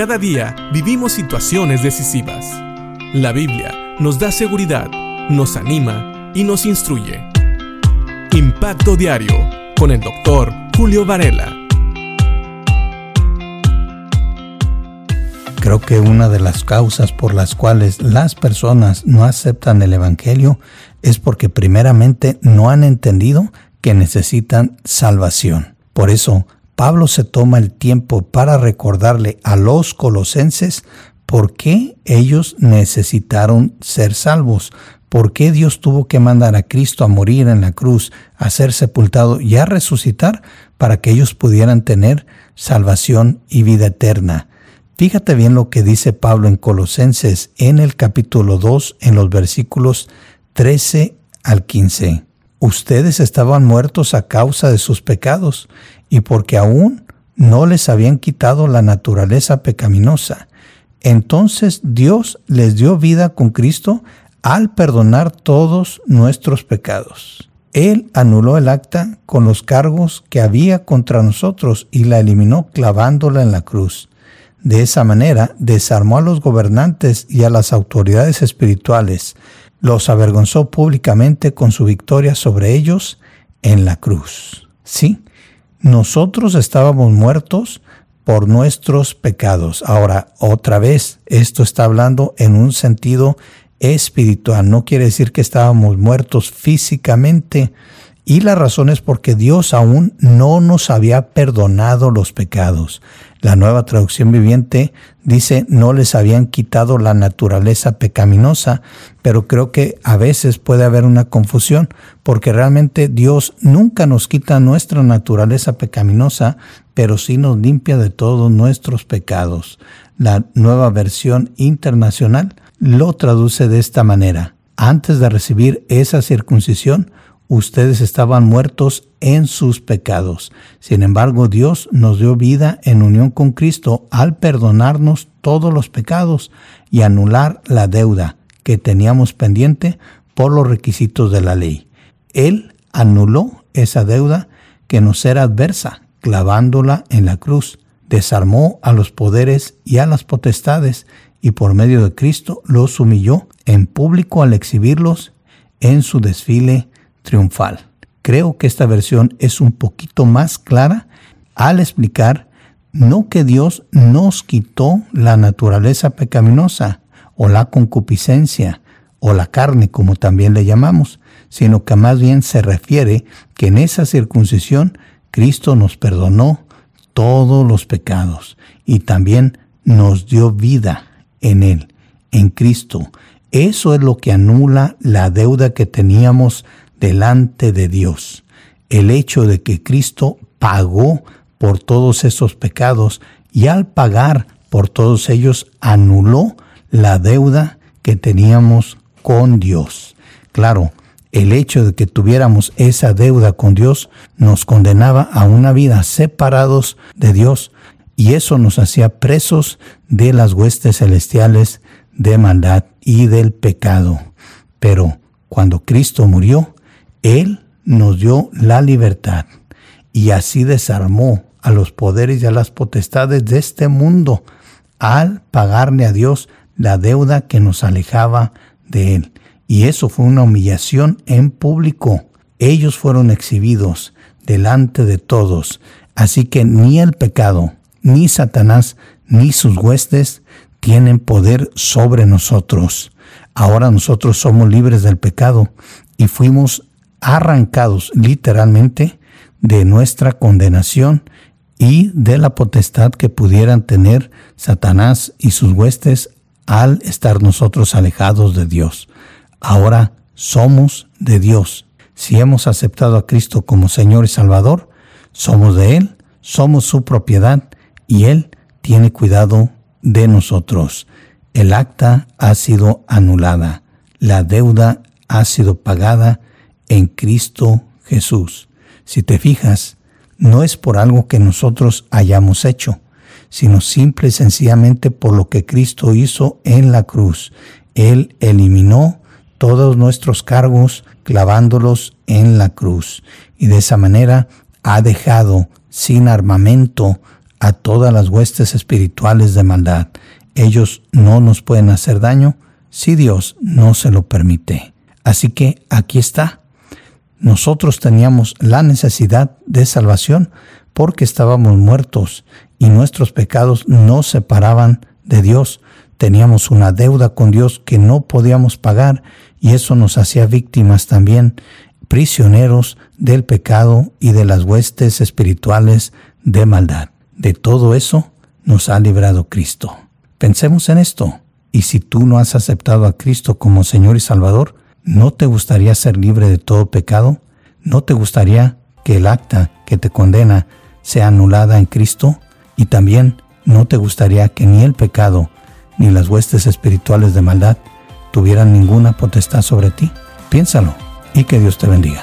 Cada día vivimos situaciones decisivas. La Biblia nos da seguridad, nos anima y nos instruye. Impacto Diario con el doctor Julio Varela. Creo que una de las causas por las cuales las personas no aceptan el Evangelio es porque primeramente no han entendido que necesitan salvación. Por eso, Pablo se toma el tiempo para recordarle a los colosenses por qué ellos necesitaron ser salvos, por qué Dios tuvo que mandar a Cristo a morir en la cruz, a ser sepultado y a resucitar para que ellos pudieran tener salvación y vida eterna. Fíjate bien lo que dice Pablo en Colosenses en el capítulo 2 en los versículos 13 al 15. Ustedes estaban muertos a causa de sus pecados y porque aún no les habían quitado la naturaleza pecaminosa. Entonces Dios les dio vida con Cristo al perdonar todos nuestros pecados. Él anuló el acta con los cargos que había contra nosotros y la eliminó clavándola en la cruz. De esa manera desarmó a los gobernantes y a las autoridades espirituales, los avergonzó públicamente con su victoria sobre ellos en la cruz. Sí, nosotros estábamos muertos por nuestros pecados. Ahora, otra vez, esto está hablando en un sentido espiritual. No quiere decir que estábamos muertos físicamente. Y la razón es porque Dios aún no nos había perdonado los pecados. La nueva traducción viviente dice no les habían quitado la naturaleza pecaminosa, pero creo que a veces puede haber una confusión porque realmente Dios nunca nos quita nuestra naturaleza pecaminosa, pero sí nos limpia de todos nuestros pecados. La nueva versión internacional lo traduce de esta manera. Antes de recibir esa circuncisión, ustedes estaban muertos en sus pecados. Sin embargo, Dios nos dio vida en unión con Cristo al perdonarnos todos los pecados y anular la deuda que teníamos pendiente por los requisitos de la ley. Él anuló esa deuda que nos era adversa, clavándola en la cruz. Desarmó a los poderes y a las potestades y por medio de Cristo los humilló en público al exhibirlos en su desfile triunfal. Creo que esta versión es un poquito más clara al explicar no que Dios nos quitó la naturaleza pecaminosa o la concupiscencia o la carne como también le llamamos, sino que más bien se refiere que en esa circuncisión Cristo nos perdonó todos los pecados y también nos dio vida en Él, en Cristo. Eso es lo que anula la deuda que teníamos delante de Dios. El hecho de que Cristo pagó por todos esos pecados y al pagar por todos ellos anuló la deuda que teníamos con Dios. Claro, el hecho de que tuviéramos esa deuda con Dios nos condenaba a una vida separados de Dios y eso nos hacía presos de las huestes celestiales de maldad y del pecado. Pero cuando Cristo murió, él nos dio la libertad y así desarmó a los poderes y a las potestades de este mundo al pagarle a Dios la deuda que nos alejaba de Él. Y eso fue una humillación en público. Ellos fueron exhibidos delante de todos. Así que ni el pecado, ni Satanás, ni sus huestes tienen poder sobre nosotros. Ahora nosotros somos libres del pecado y fuimos arrancados literalmente de nuestra condenación y de la potestad que pudieran tener Satanás y sus huestes al estar nosotros alejados de Dios. Ahora somos de Dios. Si hemos aceptado a Cristo como Señor y Salvador, somos de Él, somos su propiedad y Él tiene cuidado de nosotros. El acta ha sido anulada, la deuda ha sido pagada en Cristo Jesús. Si te fijas, no es por algo que nosotros hayamos hecho, sino simple y sencillamente por lo que Cristo hizo en la cruz. Él eliminó todos nuestros cargos clavándolos en la cruz y de esa manera ha dejado sin armamento a todas las huestes espirituales de maldad. Ellos no nos pueden hacer daño si Dios no se lo permite. Así que aquí está. Nosotros teníamos la necesidad de salvación porque estábamos muertos y nuestros pecados nos separaban de Dios. Teníamos una deuda con Dios que no podíamos pagar y eso nos hacía víctimas también, prisioneros del pecado y de las huestes espirituales de maldad. De todo eso nos ha librado Cristo. Pensemos en esto. Y si tú no has aceptado a Cristo como Señor y Salvador, ¿no te gustaría ser libre de todo pecado? ¿No te gustaría que el acta que te condena sea anulada en Cristo? Y también, ¿no te gustaría que ni el pecado ni las huestes espirituales de maldad tuvieran ninguna potestad sobre ti? Piénsalo y que Dios te bendiga.